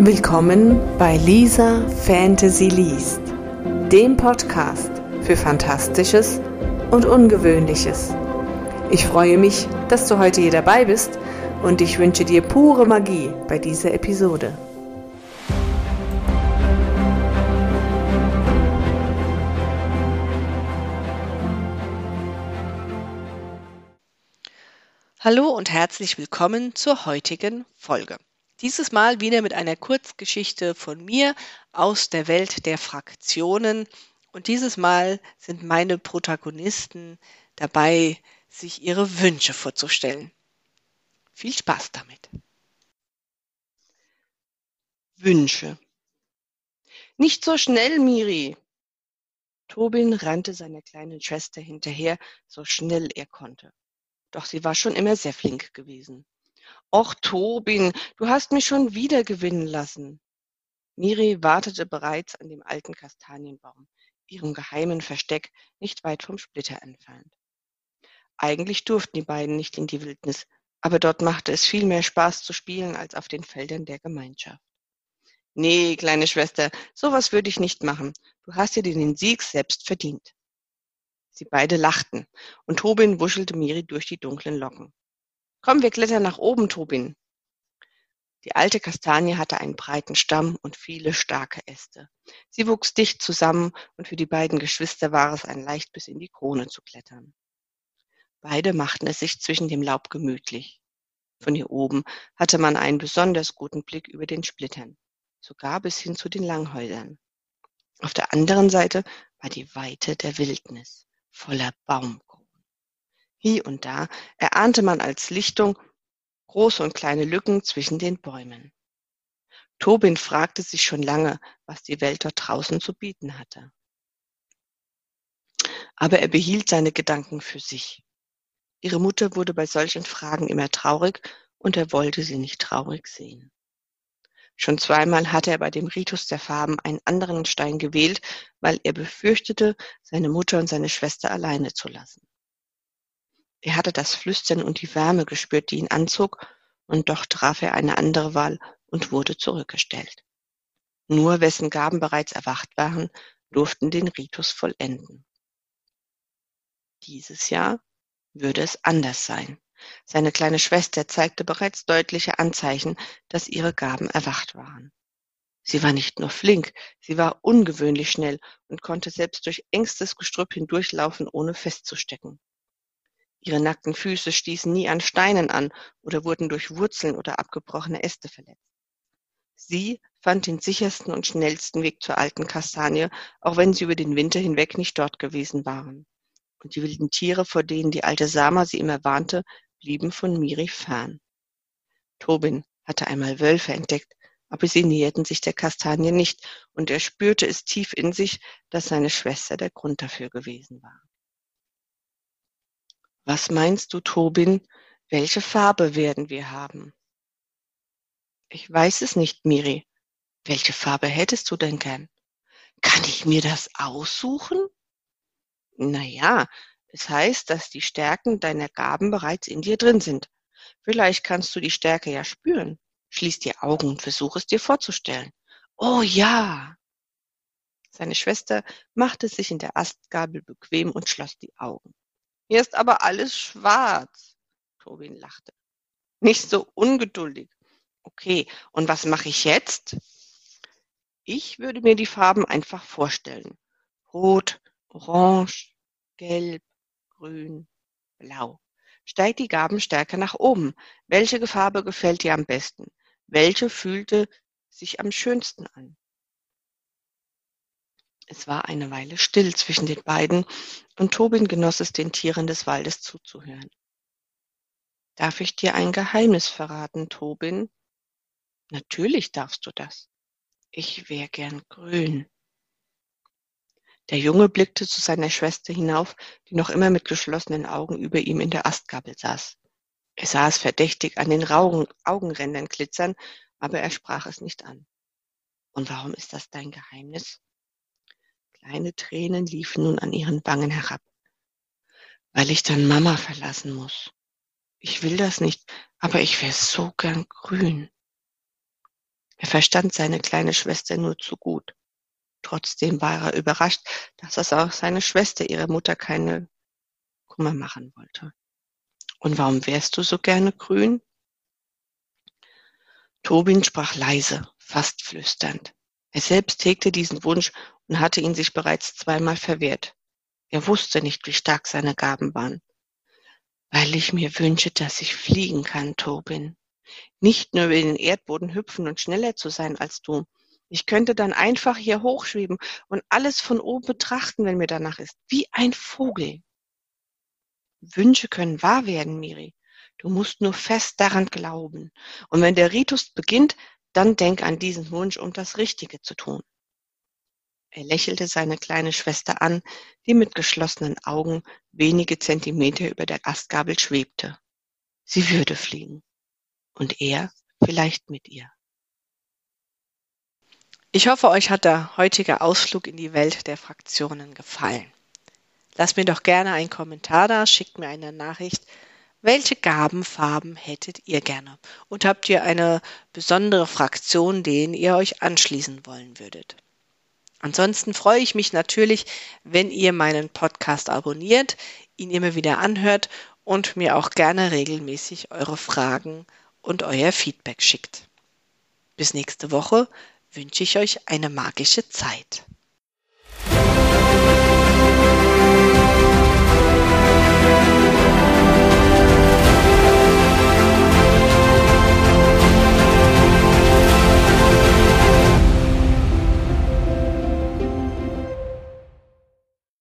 Willkommen bei Lisa Fantasy Liest, dem Podcast für Fantastisches und Ungewöhnliches. Ich freue mich, dass du heute hier dabei bist und ich wünsche dir pure Magie bei dieser Episode. Hallo und herzlich willkommen zur heutigen Folge. Dieses Mal wieder mit einer Kurzgeschichte von mir aus der Welt der Fraktionen. Und dieses Mal sind meine Protagonisten dabei, sich ihre Wünsche vorzustellen. Viel Spaß damit. Wünsche. Nicht so schnell, Miri. Tobin rannte seiner kleinen Schwester hinterher, so schnell er konnte. Doch sie war schon immer sehr flink gewesen. Och, Tobin, du hast mich schon wieder gewinnen lassen. Miri wartete bereits an dem alten Kastanienbaum, ihrem geheimen Versteck nicht weit vom Splitter entfernt. Eigentlich durften die beiden nicht in die Wildnis, aber dort machte es viel mehr Spaß zu spielen als auf den Feldern der Gemeinschaft. Nee, kleine Schwester, sowas würde ich nicht machen. Du hast dir den Sieg selbst verdient. Sie beide lachten, und Tobin wuschelte Miri durch die dunklen Locken. Komm, wir klettern nach oben, Tobin. Die alte Kastanie hatte einen breiten Stamm und viele starke Äste. Sie wuchs dicht zusammen und für die beiden Geschwister war es ein leicht bis in die Krone zu klettern. Beide machten es sich zwischen dem Laub gemütlich. Von hier oben hatte man einen besonders guten Blick über den Splittern, sogar bis hin zu den Langhäusern. Auf der anderen Seite war die Weite der Wildnis, voller Baum, Hie und da erahnte man als Lichtung große und kleine Lücken zwischen den Bäumen. Tobin fragte sich schon lange, was die Welt dort draußen zu bieten hatte. Aber er behielt seine Gedanken für sich. Ihre Mutter wurde bei solchen Fragen immer traurig und er wollte sie nicht traurig sehen. Schon zweimal hatte er bei dem Ritus der Farben einen anderen Stein gewählt, weil er befürchtete, seine Mutter und seine Schwester alleine zu lassen. Er hatte das Flüstern und die Wärme gespürt, die ihn anzog, und doch traf er eine andere Wahl und wurde zurückgestellt. Nur wessen Gaben bereits erwacht waren, durften den Ritus vollenden. Dieses Jahr würde es anders sein. Seine kleine Schwester zeigte bereits deutliche Anzeichen, dass ihre Gaben erwacht waren. Sie war nicht nur flink, sie war ungewöhnlich schnell und konnte selbst durch engstes Gestrüpp hindurchlaufen, ohne festzustecken. Ihre nackten Füße stießen nie an Steinen an oder wurden durch Wurzeln oder abgebrochene Äste verletzt. Sie fand den sichersten und schnellsten Weg zur alten Kastanie, auch wenn sie über den Winter hinweg nicht dort gewesen waren. Und die wilden Tiere, vor denen die alte Sama sie immer warnte, blieben von Miri fern. Tobin hatte einmal Wölfe entdeckt, aber sie näherten sich der Kastanie nicht, und er spürte es tief in sich, dass seine Schwester der Grund dafür gewesen war. Was meinst du, Tobin? Welche Farbe werden wir haben? Ich weiß es nicht, Miri. Welche Farbe hättest du denn gern? Kann ich mir das aussuchen? Na ja, es heißt, dass die Stärken deiner Gaben bereits in dir drin sind. Vielleicht kannst du die Stärke ja spüren. Schließ die Augen und versuch es dir vorzustellen. Oh ja! Seine Schwester machte sich in der Astgabel bequem und schloss die Augen. Hier ist aber alles schwarz. Tobin lachte. Nicht so ungeduldig. Okay, und was mache ich jetzt? Ich würde mir die Farben einfach vorstellen. Rot, Orange, Gelb, Grün, Blau. Steigt die Gabenstärke nach oben. Welche Farbe gefällt dir am besten? Welche fühlte sich am schönsten an? Es war eine Weile still zwischen den beiden, und Tobin genoss es, den Tieren des Waldes zuzuhören. Darf ich dir ein Geheimnis verraten, Tobin? Natürlich darfst du das. Ich wär gern grün. Der Junge blickte zu seiner Schwester hinauf, die noch immer mit geschlossenen Augen über ihm in der Astgabel saß. Er sah es verdächtig an den Raugen, Augenrändern glitzern, aber er sprach es nicht an. Und warum ist das dein Geheimnis? Kleine Tränen liefen nun an ihren Wangen herab. Weil ich dann Mama verlassen muss. Ich will das nicht, aber ich wär so gern grün. Er verstand seine kleine Schwester nur zu gut. Trotzdem war er überrascht, dass es auch seine Schwester ihrer Mutter keine Kummer machen wollte. Und warum wärst du so gerne grün? Tobin sprach leise, fast flüsternd. Er selbst hegte diesen Wunsch und hatte ihn sich bereits zweimal verwehrt. Er wusste nicht, wie stark seine Gaben waren. Weil ich mir wünsche, dass ich fliegen kann, Tobin. Nicht nur über den Erdboden hüpfen und schneller zu sein als du. Ich könnte dann einfach hier hochschweben und alles von oben betrachten, wenn mir danach ist, wie ein Vogel. Wünsche können wahr werden, Miri. Du musst nur fest daran glauben. Und wenn der Ritus beginnt, dann denk an diesen Wunsch, um das Richtige zu tun. Er lächelte seine kleine Schwester an, die mit geschlossenen Augen wenige Zentimeter über der Astgabel schwebte. Sie würde fliegen. Und er vielleicht mit ihr. Ich hoffe, euch hat der heutige Ausflug in die Welt der Fraktionen gefallen. Lasst mir doch gerne einen Kommentar da, schickt mir eine Nachricht. Welche Gabenfarben hättet ihr gerne? Und habt ihr eine besondere Fraktion, denen ihr euch anschließen wollen würdet? Ansonsten freue ich mich natürlich, wenn ihr meinen Podcast abonniert, ihn immer wieder anhört und mir auch gerne regelmäßig eure Fragen und euer Feedback schickt. Bis nächste Woche wünsche ich euch eine magische Zeit.